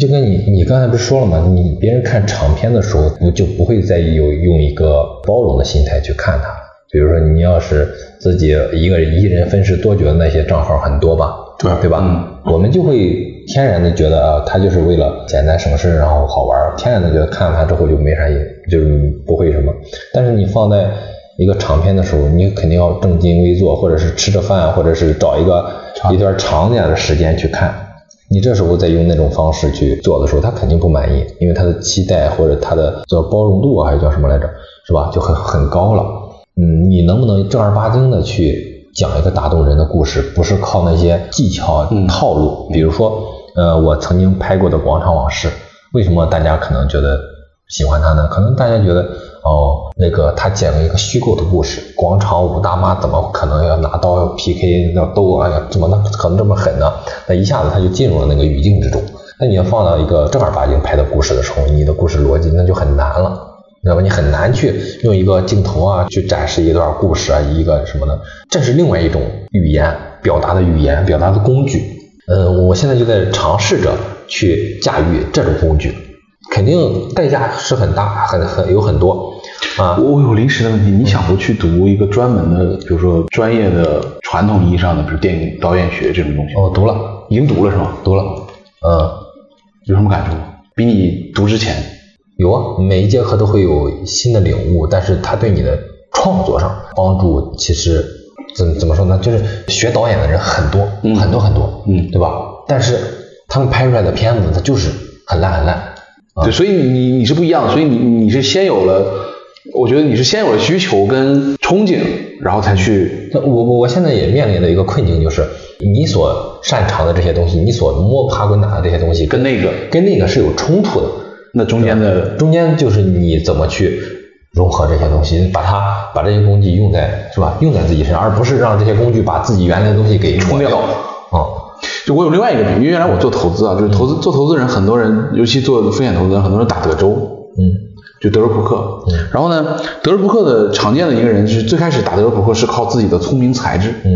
就跟你你刚才不是说了吗？你别人看长片的时候，不就不会再有用一个包容的心态去看它。比如说，你要是自己一个人一人分饰多角的那些账号很多吧，对对吧？我们就会天然的觉得啊，他就是为了简单省事，然后好玩，天然的觉得看了他之后就没啥意，就是不会什么。但是你放在一个长片的时候，你肯定要正襟危坐，或者是吃着饭，或者是找一个一段长点的时间去看。你这时候再用那种方式去做的时候，他肯定不满意，因为他的期待或者他的叫包容度啊，还是叫什么来着，是吧？就很很高了。嗯，你能不能正儿八经的去讲一个打动人的故事，不是靠那些技巧套路？比如说，呃，我曾经拍过的《广场往事》，为什么大家可能觉得喜欢它呢？可能大家觉得哦，那个他讲了一个虚构的故事，广场舞大妈怎么可能要拿刀要 PK 要斗，哎呀，怎么能可能这么狠呢？那一下子他就进入了那个语境之中。那你要放到一个正儿八经拍的故事的时候，你的故事逻辑那就很难了。知道吧？你很难去用一个镜头啊去展示一段故事啊，一个什么的，这是另外一种语言表达的语言表达的工具。嗯，我现在就在尝试着去驾驭这种工具，肯定代价是很大，很很有很多啊。我有临时的问题，你想不去读一个专门的，比如说专业的传统意义上的，比如电影导演学这种东西？哦，读了，已经读了是吗？读了，嗯，有什么感触？比你读之前？有啊，每一节课都会有新的领悟，但是他对你的创作上帮助其实怎怎么说呢？就是学导演的人很多，很多很多，嗯，对吧？但是他们拍出来的片子，它就是很烂很烂。对，所以你你是不一样，所以你你是先有了，我觉得你是先有了需求跟憧憬，然后才去。我我我现在也面临的一个困境就是，你所擅长的这些东西，你所摸爬滚打的这些东西，跟那个跟那个是有冲突的。那中间的中间就是你怎么去融合这些东西，把它把这些工具用在是吧？用在自己身上，而不是让这些工具把自己原来的东西给冲掉。啊，就我有另外一个比喻，原来我做投资啊，就是投资做投资人，很多人尤其做风险投资人，很多人打德州，嗯，就德州扑克。嗯。然后呢，德州扑克的常见的一个人是最开始打德州扑克是靠自己的聪明才智。嗯。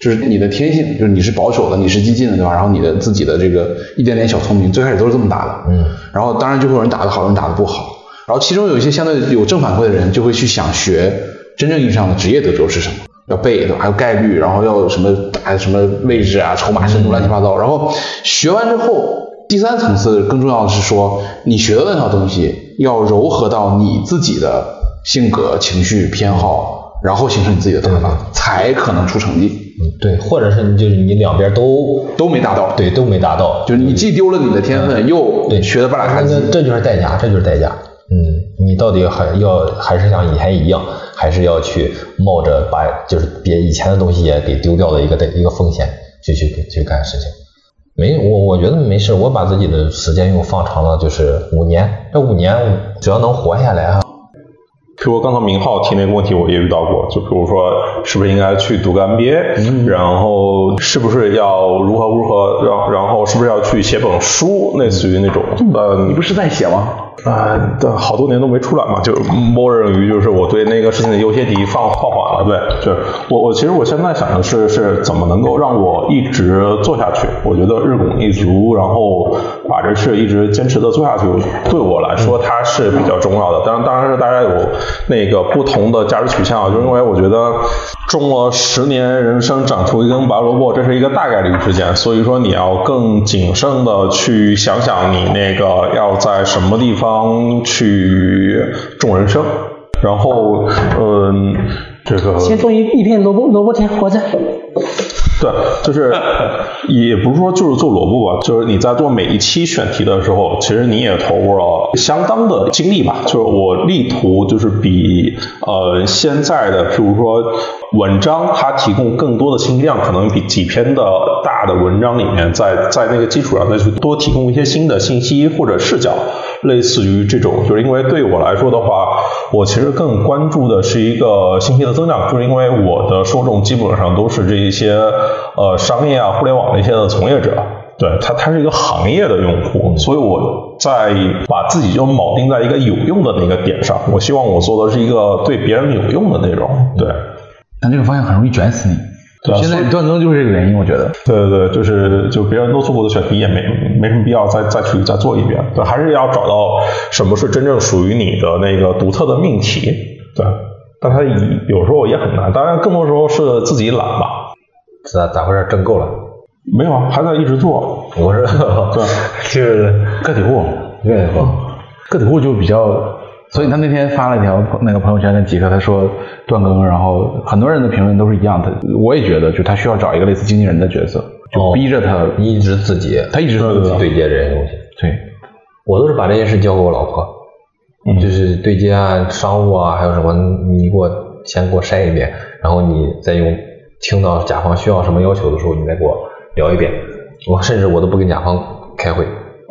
就是你的天性，就是你是保守的，你是激进的，对吧？然后你的自己的这个一点点小聪明，最开始都是这么打的。嗯。然后当然就会有人打得好，有人打得不好。然后其中有一些相对有正反馈的人，就会去想学真正意义上的职业德州是什么，要背，对吧？还有概率，然后要什么打什么位置啊，筹码深度乱七八糟。然后学完之后，第三层次更重要的是说，你学的那套东西要糅合到你自己的性格、情绪、偏好，然后形成你自己的打法，才可能出成绩。嗯，对，或者是你就是你两边都都没达到，对，都没达到，就是你既丢了你的天分，又对学的半拉差劲，这就是代价，这就是代价。嗯，你到底还要还是像以前一样，还是要去冒着把就是别以前的东西也给丢掉的一个的一个风险，去去去干事情。没，我我觉得没事，我把自己的时间又放长了，就是五年，这五年只要能活下来啊。比如刚才明浩提那个问题，我也遇到过。就比如说，是不是应该去读个 MBA？然后是不是要如何如何？然然后是不是要去写本书，类似于那种？呃，你不是在写吗？啊，对，好多年都没出来嘛，就默认于就是我对那个事情的优先级放放缓了，对，就是我我其实我现在想的是是怎么能够让我一直做下去？我觉得日拱一卒，然后把这事一直坚持的做下去，对我来说它是比较重要的。当然，当然是大家有那个不同的价值取向，就因为我觉得种了十年人生长出一根白萝卜，这是一个大概率事件，所以说你要更谨慎的去想想你那个要在什么地方。方去种人生，然后嗯，这个先种一一片萝卜萝卜田活着。对，就是 也不是说就是做萝卜吧，就是你在做每一期选题的时候，其实你也投入了相当的精力吧。就是我力图就是比呃现在的，比如说文章，它提供更多的信息量，可能比几篇的大的文章里面，在在那个基础上再去多提供一些新的信息或者视角。类似于这种，就是因为对我来说的话，我其实更关注的是一个信息的增长，就是因为我的受众基本上都是这一些呃商业啊、互联网那些的从业者，对它，它是一个行业的用户，所以我在把自己就铆定在一个有用的那个点上，我希望我做的是一个对别人有用的内容，对。但这个方向很容易卷死你。现在断更就是这个原因，我觉得。对对对，就是就别人都做过的选题，也没没什么必要再再去再做一遍。对，还是要找到什么是真正属于你的那个独特的命题。对，但它有时候也很难，当然更多时候是自己懒吧。咋咋回事？挣够了？没有啊，还在一直做。我是对，是个体户，个体户，个体户就比较。所以他那天发了一条那个朋友圈跟几个，他说断更，然后很多人的评论都是一样的。我也觉得，就他需要找一个类似经纪人的角色，就逼着他一直自己，他一直自己对接这些东西。对，我都是把这件事交给我老婆，就是对接啊、商务啊，还有什么，你给我先给我筛一遍，然后你再用听到甲方需要什么要求的时候，你再给我聊一遍。我甚至我都不跟甲方开会，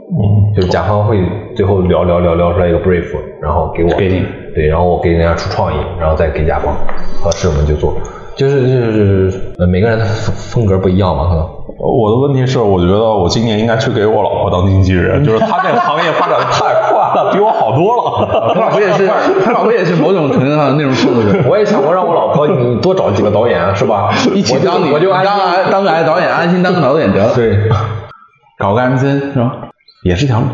嗯，就是甲方会最后聊聊聊聊出来一个 brief，然后给我给你对，然后我给人家出创意，然后再给甲方，合适我们就做，就是就是呃每个人的风风格不一样嘛，可能。我的问题是，我觉得我今年应该去给我老婆当经纪人，就是她这个行业发展的太快了，比我好多了。他老婆也是，他老婆也是某种程度上的内容创作者。我也想过让我老婆你多找几个导演是吧？一起我就当你，我就安当心个当个导演，安心当个导演得了。对，搞个 MCN 是吧？也是条路。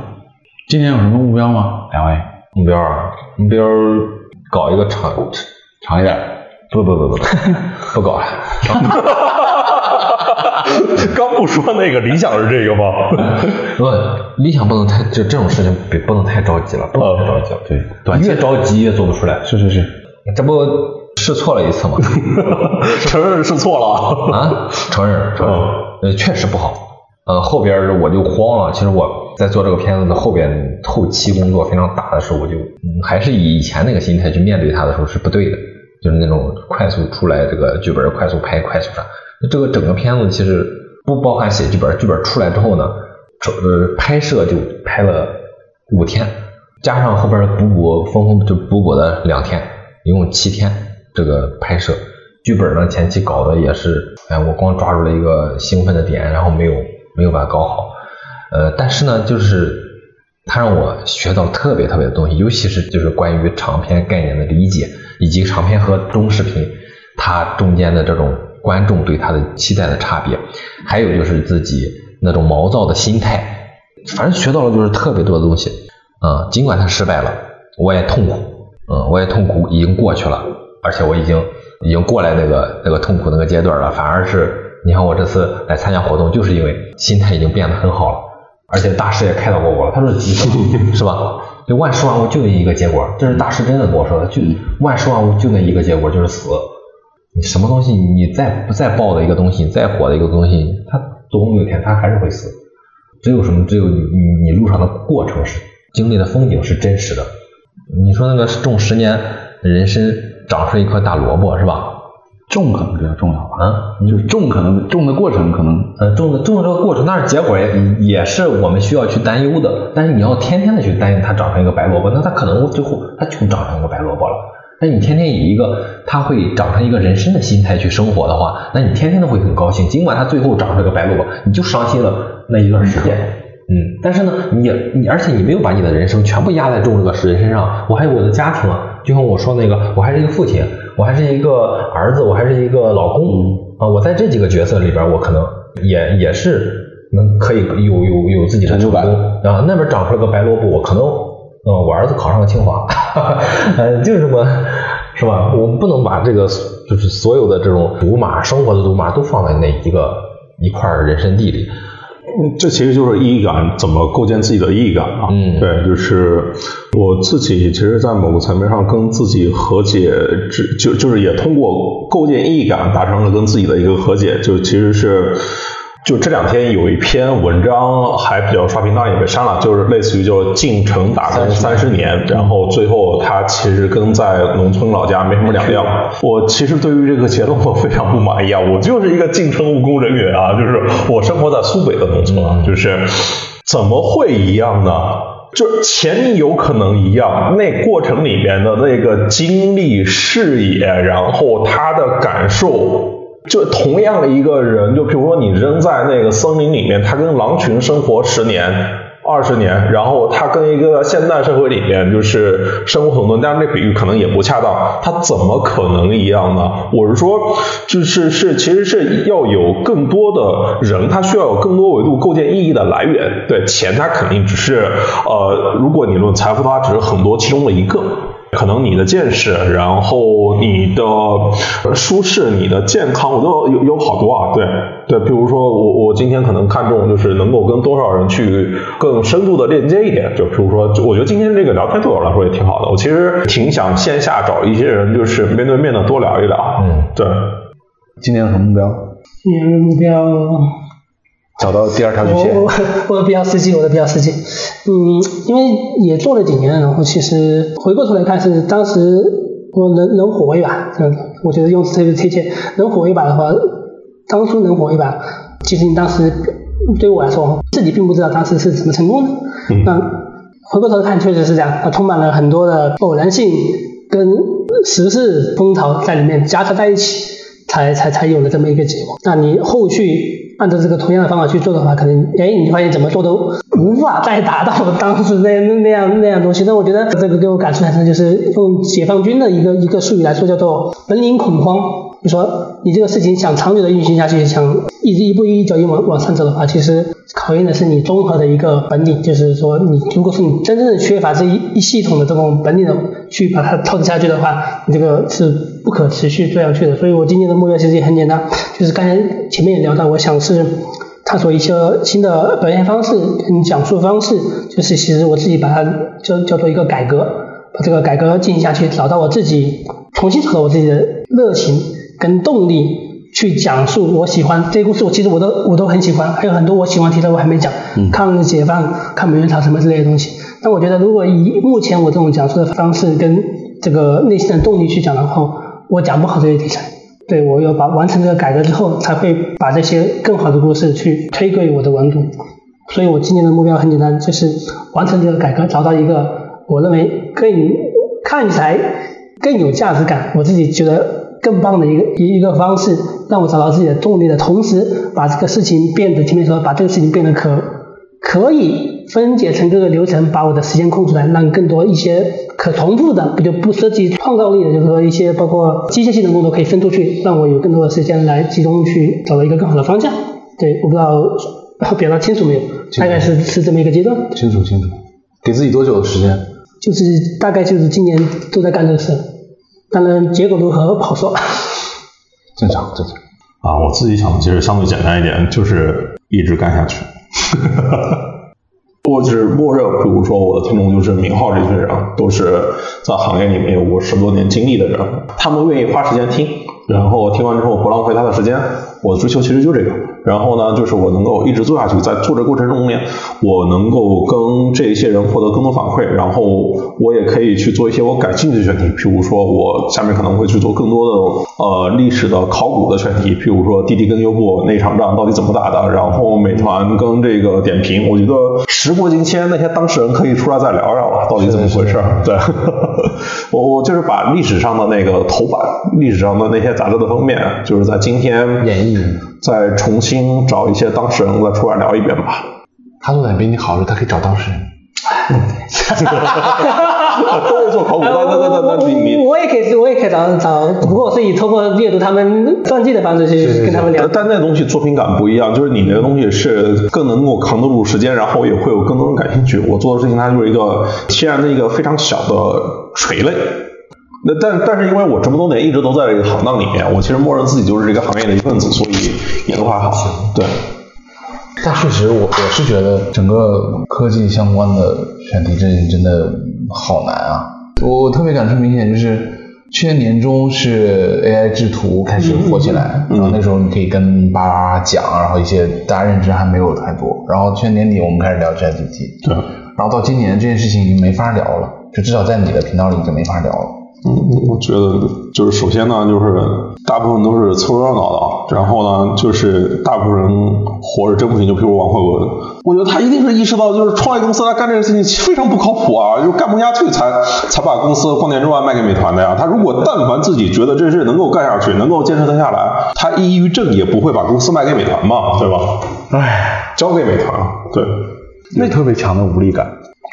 今年有什么目标吗？两位目标啊，目标搞一个长长一点。不不不不不 不搞了。刚不说那个理想是这个吗？不，理想不能太就这种事情别不能太着急了，不能太着急了。对，短期越着急越做不出来。是是是。这不试错了一次吗？承认试错了。啊，承认承认，呃，确实不好。呃，后边我就慌了。其实我在做这个片子的后边后期工作非常大的时候，我就、嗯、还是以以前那个心态去面对它的时候是不对的，就是那种快速出来这个剧本，快速拍，快速上。那这个整个片子其实不包含写剧本，剧本出来之后呢，呃，拍摄就拍了五天，加上后边补补缝缝就补补的两天，一共七天这个拍摄。剧本呢前期搞的也是，哎，我光抓住了一个兴奋的点，然后没有没有把它搞好。呃，但是呢，就是它让我学到特别特别的东西，尤其是就是关于长篇概念的理解，以及长篇和中视频它中间的这种观众对它的期待的差别，还有就是自己那种毛躁的心态，反正学到了就是特别多的东西。啊、尽管它失败了，我也痛苦，嗯，我也痛苦，已经过去了，而且我已经已经过来那个那个痛苦那个阶段了，反而是你看我这次来参加活动，就是因为心态已经变得很好了，而且大师也开导过我，他说急什么是吧？就万事万物就那一个结果，这是大师真的跟我说的，就万事万物就那一个结果，就是死。你什么东西，你再不再爆的一个东西，再火的一个东西，它总有一天它还是会死。只有什么？只有你你路上的过程是经历的风景是真实的。你说那个种十年人参长出一颗大萝卜是吧？种可能比较重要吧，啊，就是种可能种的过程可能呃，种的种的这个过程，但是结果也也是我们需要去担忧的。但是你要天天的去担忧它长成一个白萝卜，那它可能最后它就长成一个白萝卜了。那你天天以一个它会长成一个人参的心态去生活的话，那你天天都会很高兴。尽管它最后长成一个白萝卜，你就伤心了那一段时间。嗯，但是呢，你你而且你没有把你的人生全部压在种这个人身上，我还有我的家庭啊，就像我说那个，我还是一个父亲，我还是一个儿子，我还是一个老公啊，我在这几个角色里边，我可能也也是能可以有有有自己的成功啊。那边长出来个白萝卜，我可能呃我儿子考上了清华，呃就是这么是吧？我们不能把这个就是所有的这种赌马生活的赌马都放在那一个一块人生地里。嗯这其实就是意义感，怎么构建自己的意义感啊？嗯对，就是我自己，其实，在某个层面上跟自己和解，只就就是也通过构建意义感，达成了跟自己的一个和解，就其实是。就这两天有一篇文章还比较刷屏，当然也被删了，就是类似于就进城打工三十年，然后最后他其实跟在农村老家没什么两样。我其实对于这个结论我非常不满意啊，我就是一个进城务工人员啊，就是我生活在苏北的农村啊，就是怎么会一样呢？就钱有可能一样，那过程里面的那个经历、视野，然后他的感受，就同样的一个人，就比如说你扔在那个森林里面，他跟狼群生活十年、二十年，然后他跟一个现代社会里面就是生活很多，但是这比喻可能也不恰当，他怎么可能一样呢？我是说，就是是其实是要有更多的人，他需要有更多维度构建意义的来源。对钱，他肯定只是呃，如果你论财富，的话只是很多其中的一个。可能你的见识，然后你的呃舒适、你的健康，我都有有好多啊。对对，比如说我我今天可能看重就是能够跟多少人去更深度的链接一点，就比如说，我觉得今天这个聊天对我来说也挺好的。我其实挺想线下找一些人，就是面对面的多聊一聊。嗯，对。今年有什么目标？今年的目标，找到第二条曲线我。的比较实际，我的比较实际。嗯，因为也做了几年，然后其实回过头来看，是当时我能能火一把，我觉得用词特别贴切。能火一把的话，当初能火一把，其实你当时对我来说，自己并不知道当时是怎么成功的。那回过头看，确实是这样，它充满了很多的偶然性跟时事风潮在里面夹杂在一起，才才才有了这么一个结果。那你后续按照这个同样的方法去做的话，可能哎，你发现怎么做都无法再达到 当时那那样那样东西。那我觉得这个给我感触很深，就是用解放军的一个一个术语来说，叫做本领恐慌。你说你这个事情想长久的运行下去，想一直一步一脚印往往上走的话，其实考验的是你综合的一个本领，就是说你如果是你真正的缺乏这一一系统的这种本领的去把它操持下去的话，你这个是不可持续做下去的。所以我今年的目标其实也很简单，就是刚才前面也聊到，我想是探索一些新的表现方式跟讲述方式，就是其实我自己把它叫叫做一个改革，把这个改革进行下去，找到我自己，重新找到我自己的热情。跟动力去讲述我喜欢这些故事，我其实我都我都很喜欢，还有很多我喜欢题材我还没讲，抗日解放、抗美援朝什么之类的东西。但我觉得，如果以目前我这种讲述的方式跟这个内心的动力去讲的话，我讲不好这些题材。对我要把完成这个改革之后，才会把这些更好的故事去推给我的观众。所以我今年的目标很简单，就是完成这个改革，找到一个我认为更看起来更有价值感，我自己觉得。更棒的一个一一个方式，让我找到自己的动力的同时，把这个事情变得前面说，把这个事情变得可可以分解成各个流程，把我的时间空出来，让更多一些可重复的，不就不涉及创造力的，就是说一些包括机械性的工作可以分出去，让我有更多的时间来集中去找到一个更好的方向。对，我不知道表达清楚没有？大概是是这么一个阶段。清楚清楚。给自己多久的时间？就是大概就是今年都在干这个事。当然，结果如何不好说。正常，正常。啊，我自己想的其实相对简单一点，就是一直干下去。我只默认，比如说我的听众就是明浩这群人，都是在行业里面有过十多年经历的人，他们愿意花时间听，然后听完之后不浪费他的时间。我的追求其实就这个。然后呢，就是我能够一直做下去，在做这过程中面，我能够跟这些人获得更多反馈，然后我也可以去做一些我感兴趣的选题，譬如说我下面可能会去做更多的呃历史的考古的选题，譬如说滴滴跟优步那场仗到底怎么打的，然后美团跟这个点评，我觉得时过境迁，那些当事人可以出来再聊聊了，到底怎么回事？对，我我就是把历史上的那个头版，历史上的那些杂志的封面，就是在今天演绎。再重新找一些当事人再出来聊一遍吧。他做的比你好，他可以找当事人。都做考古，那那那那那你你我也可以，我也可以找找，不过我是以通过阅读他们传记的方式去跟他们聊。但那东西作品感不一样，就是你那个东西是更能够扛得住时间，然后也会有更多人感兴趣。我做的事情它就是一个天然的一个非常小的垂类。那但但是因为我这么多年一直都在这个行当里面，我其实默认自己就是这个行业的一份子，所以也都还好。对。但确实，我我是觉得整个科技相关的选题真真的好难啊！我特别感触明显就是去年年中是 AI 制图开始火起来，然后那时候你可以跟巴拉讲，然后一些大家认知还没有太多。然后去年年底我们开始聊 GPT，对。然后到今年这件事情已经没法聊了，就至少在你的频道里已经没法聊了。嗯，我觉得就是首先呢，就是大部分都是凑热闹的，然后呢，就是大部分人活着真不行，就比如王慧文，我觉得他一定是意识到，就是创业公司他干这个事情非常不靠谱啊，就干不下去才才把公司光年之外卖给美团的呀。他如果但凡自己觉得这事能够干下去，能够坚持得下来，他抑郁症也不会把公司卖给美团嘛，对吧？唉，交给美团，对，那特别强的无力感，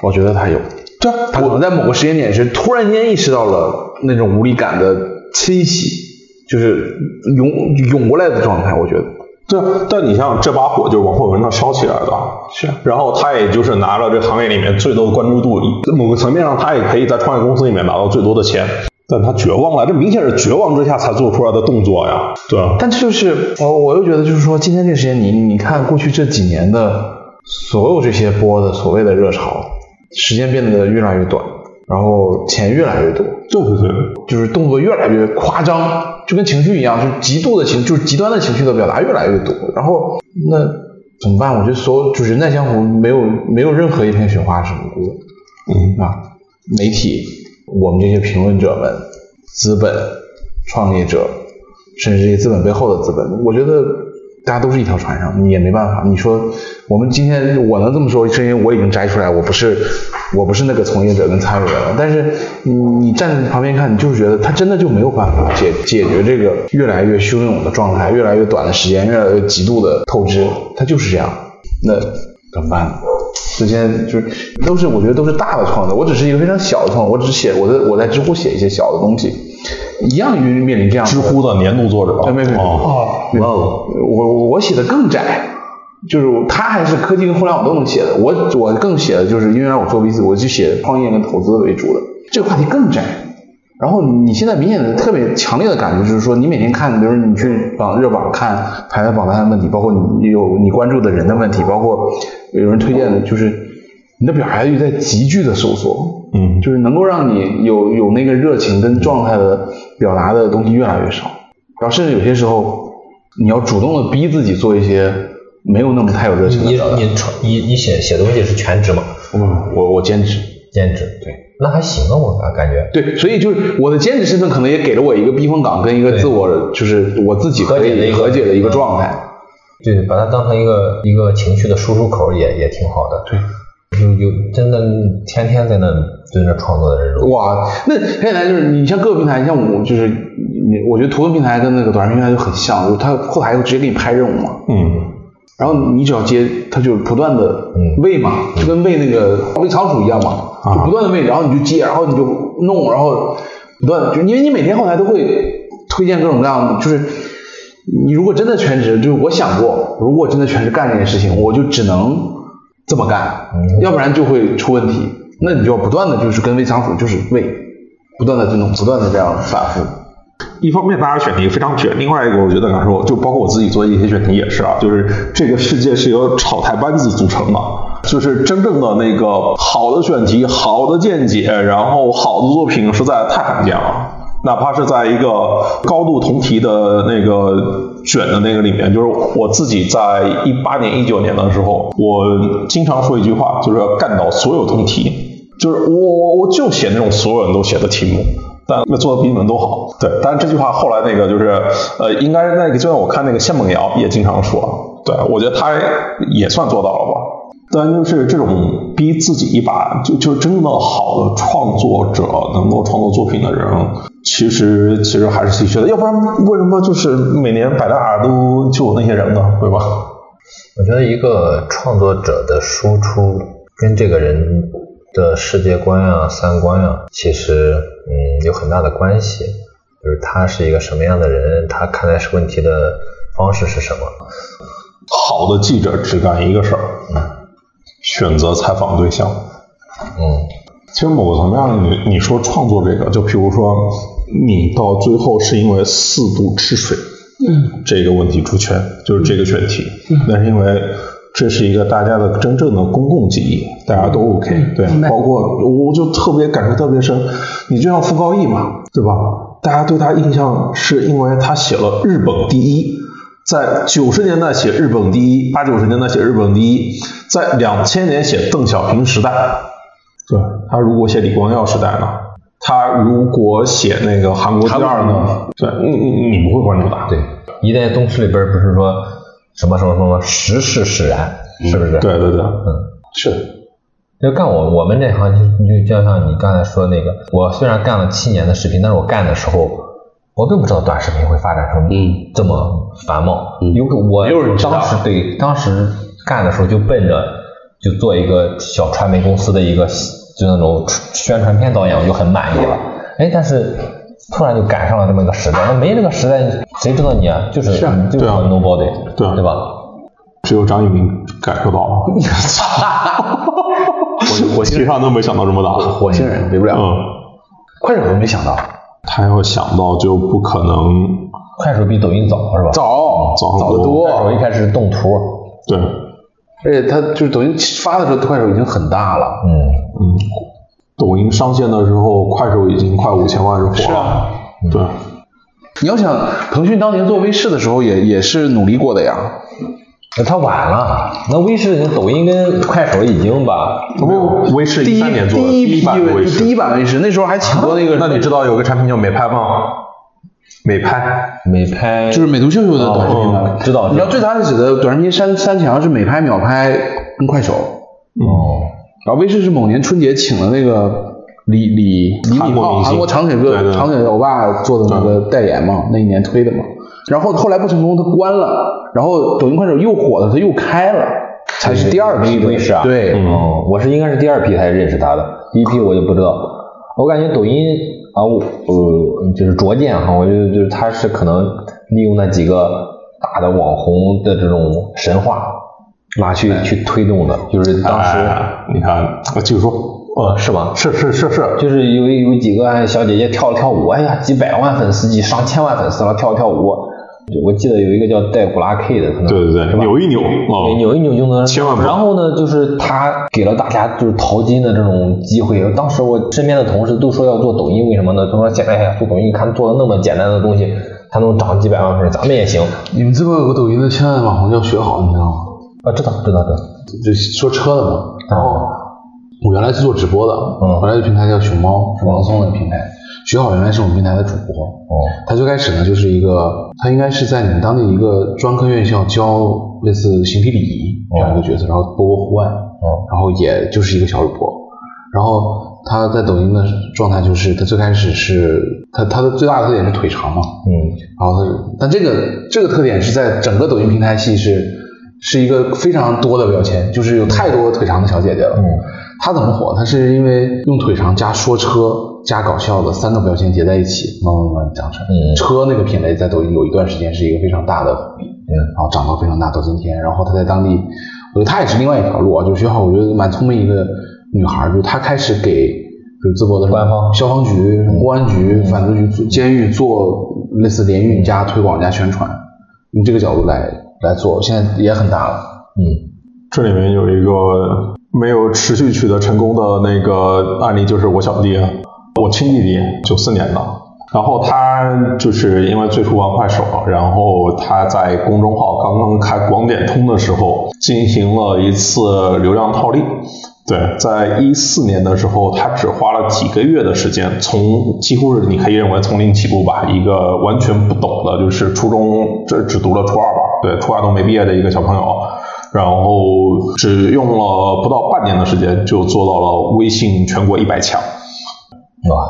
我觉得他有。对，他可能在某个时间点是突然间意识到了那种无力感的侵袭，就是涌涌过来的状态。我觉得，对，但你像这把火就是王慧文他烧起来的，是。然后他也就是拿了这行业里面最多的关注度，某个层面上他也可以在创业公司里面拿到最多的钱，但他绝望了，这明显是绝望之下才做出来的动作呀。对。但这就是我我又觉得就是说今天这个时间你你看过去这几年的所有这些波的所谓的热潮。时间变得越来越短，然后钱越来越多，就是就是动作越来越夸张，就跟情绪一样，就是极度的情，就是极端的情绪的表达越来越多。然后那怎么办？我觉得所有就是人在江湖，没有没有任何一片雪花是无辜的。嗯啊，媒体，我们这些评论者们，资本创业者，甚至这些资本背后的资本，我觉得大家都是一条船上，你也没办法。你说我们今天我能这么说，是因为我已经摘出来，我不是我不是那个从业者跟参与者了。但是你站在旁边看，你就是觉得他真的就没有办法解解决这个越来越汹涌的状态，越来越短的时间，越来越极度的透支，他就是这样。那怎么办呢？之前就是都是我觉得都是大的创作，我只是一个非常小的创作，我只写我在我在知乎写一些小的东西，一样于面临这样知乎的年度作者，哎没没没。哦，哇哦，我我写的更窄，就是他还是科技跟互联网都能写的，我我更写的就是因为我做 VC，我就写创业跟投资为主的，这个话题更窄。然后你现在明显的特别强烈的感觉就是说，你每天看，比如你去榜热榜看排在榜单的问题，包括你有你关注的人的问题，包括有人推荐的，就是你的表达欲在急剧的收缩，嗯就是能够让你有有那个热情跟状态的表达的东西越来越少，然后甚至有些时候你要主动的逼自己做一些没有那么太有热情的你表达。你创你你写写东西是全职吗？嗯，我我兼职，兼职？对，那还行啊，我感感觉。对，所以就是我的兼职身份可能也给了我一个避风港跟一个自我就是我自己可以和解的一个状态。对，把它当成一个一个情绪的输出口也也挺好的。对，有有真的天天在那对那创作的人，哇，那很简单，就是你像各个平台，你像我就是你，我觉得图文平台跟那个短视频平台就很像，就是它后台会直接给你拍任务嘛，嗯。然后你只要接，它就不断的嗯。喂嘛，就跟喂那个喂仓鼠一样嘛，啊。就不断的喂，然后你就接，然后你就弄，然后不断地就因为你每天后台都会推荐各种各样的，就是你如果真的全职，就是我想过，如果真的全职干这件事情，我就只能这么干，嗯要不然就会出问题，那你就要不断的就是跟喂仓鼠就是喂，不断的这种不断的这样反复。一方面大家选题非常卷，另外一个我觉得感受就包括我自己做的一些选题也是啊，就是这个世界是由炒台班子组成的，就是真正的那个好的选题、好的见解，然后好的作品实在太罕见了。哪怕是在一个高度同题的那个卷的那个里面，就是我自己在一八年、一九年的时候，我经常说一句话，就是要干倒所有同题，就是我我我就写那种所有人都写的题目，但那做的比你们都好。对，但是这句话后来那个就是呃，应该那个就像我看那个谢梦瑶也经常说，对我觉得他也算做到了吧。但就是这种逼自己一把，就就真的好的创作者能够创作作品的人，其实其实还是稀缺的，要不然为什么就是每年百大都就有那些人呢？对吧？我觉得一个创作者的输出跟这个人的世界观啊、三观啊，其实嗯有很大的关系。就是他是一个什么样的人，他看待问题的方式是什么。好的记者只干一个事儿，选择采访对象。嗯其实某个层面上，你你说创作这个，就比如说你到最后是因为四渡赤水，嗯，这个问题出圈，就是这个选题，那是因为这是一个大家的真正的公共记忆，大家都 OK，、对包括我就特别感受特别深，你就像傅高义嘛，对吧？大家对他印象是因为他写了日本第一。在九十年代写日本第一，八九十年代写日本第一，在两千年写邓小平时代，对他如果写李光耀时代呢？他如果写那个韩国第二呢？对，你你你不会关注的。对，一代宗师里边不是说什么什么什么时势使然，是不是？对对对，嗯，是，就干我我们这行，就就像你刚才说那个，我虽然干了七年的视频，但是我干的时候，我并不知道短视频会发展成嗯这么繁茂。嗯有可我没有人知道当时对当时干的时候就奔着就做一个小传媒公司的一个就那种宣传片导演，我就很满意了。哎，但是突然就赶上了这么一个时代，那没这个时代，谁知道你啊？就是是啊你就是对啊 nobody，对啊对吧？只有张一鸣感受到了。我我其他都没想到这么大。火星人比不了，嗯，快手都没想到，他要想到就不可能快手比抖音早是吧？早早很早得多，快手一开始是动图，对，而且他就是抖音发的时候，快手已经很大了。嗯，嗯，抖音上线的时候，快手已经快五千万人火了。是啊对，你要想，腾讯当年做微视的时候也也是努力过的呀。那他晚了，那微视、抖音跟快手已经把不，微视第一一三年做的第一批版的微视。第一版微视，那时候还请过那个，那你知道有个产品叫美拍吗？美拍，美拍就是美图秀秀的短视频知道你知道最开始的短视频三三强是美拍、秒拍跟快手，哦，然后微视是某年春节请了那个李李李敏镐，韩国长腿哥、长腿欧巴做的那个代言嘛，那一年推的嘛。然后后来不成功，他关了，然后抖音快手又火了，他又开了，才是第二批的。卫视啊，对，嗯，我是应该是第二批才认识他的，第一批我就不知道。我感觉抖音啊，我呃就是拙见哈，我觉得就是他是可能利用那几个大的网红的这种神话拿去去推动的，就是当时、哎你看，我继续说，呃，是吧？是是是是，就是有有几个小姐姐跳了跳舞，哎呀，几百万粉丝，几上千万粉丝了，跳了跳舞。我记得有一个叫戴古拉 K 的，可能对对对，扭一扭对啊，扭一扭就能。千万不然后呢，就是他给了大家就是淘金的这种机会。当时我身边的同事都说要做抖音，为什么呢？他说现在呀做抖音，你看做的那么简单的东西，他能涨几百万粉，咱们也行。你们知道有个抖音的千万网红叫学好，你知道吗？啊，知道知道知道。就说车的嘛。然后我原来是做直播的，嗯原来的平台叫熊猫，是王松的平台。学好原来是我们平台的主播，哦，他最开始呢就是一个，他应该是在你们当地一个专科院校教类似形体礼仪这样一个角色，然后播过户外，哦，然后也就是一个小主播，然后他在抖音的状态就是他最开始是他他的最大的特点是腿长嘛，嗯，然后他，但这个这个特点是在整个抖音平台系是是一个非常多的标签，就是有太多腿长的小姐姐了。嗯，他怎么火？他是因为用腿长加说车加搞笑的三个标签叠在一起，慢慢慢慢长成。嗯车那个品类在抖音有一段时间是一个非常大的红利，嗯然后涨到非常大到今天。然后他在当地，我觉得他也是另外一条路啊，就是学好，我觉得蛮聪明一个女孩，就是她开始给。比如淄博的官方消防局、公安局、反毒局、做监狱做类似联运加推广加宣传，用这个角度来来做，现在也很大了。嗯，这里面有一个没有持续取得成功的那个案例，就是我小弟，我亲弟弟，九四年的。然后他就是因为最初玩快手，然后他在公众号刚刚开广点通的时候，进行了一次流量套利。对，在一四年的时候，他只花了几个月的时间，从几乎是你可以认为从零起步吧，一个完全不懂的，就是初中这只读了初二吧，对，初二都没毕业的一个小朋友，然后只用了不到半年的时间，就做到了微信全国一百强。哇，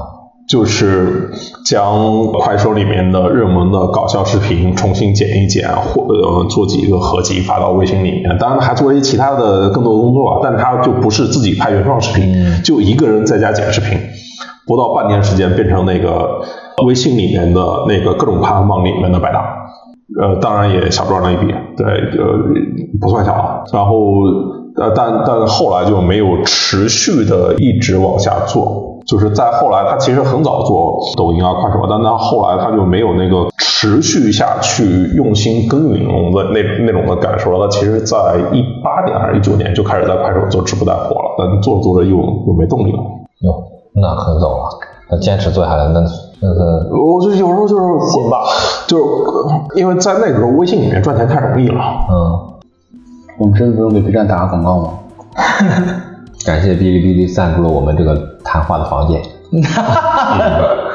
就是将快手里面的热门的搞笑视频重新剪一剪，或呃做几个合集发到微信里面。当然还做了一些其他的更多的工作啊，但他就不是自己拍原创视频，嗯就一个人在家剪视频，不到半年时间变成那个微信里面的那个各种排行榜里面的百大。呃，当然也小赚了一笔，对，呃，不算小啊。然后，呃，但但后来就没有持续的一直往下做，就是在后来，他其实很早做抖音啊、快手，但他后来他就没有那个持续下去、用心耕耘的那那种的感受了。他其实，在一八年还是一九年就开始在快手做直播带货了，但做着做着又又没动力了。哟，那很早了，那坚持做下来，那那个我就有时候就是火吧，就是呃因为在那个时候微信里面赚钱太容易了。嗯，我们真的不用给 B 站打个广告吗？感谢哔哩哔哩赞助了我们这个谈话的房间。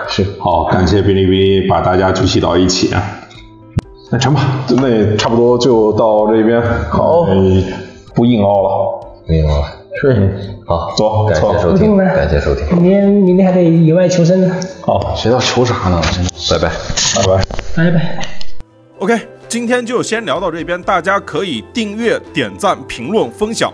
是，好，感谢哔哩哔哩把大家聚集到一起。啊那成吧，那差不多就到这边。好，不硬凹了。不硬凹了，是，好，走走感谢收听，感谢收听，明天明天还得野外求生呢，好，谁要求啥呢？拜拜。拜拜。拜拜。OK，今天就先聊到这边，大家可以订阅、点赞、评论、分享。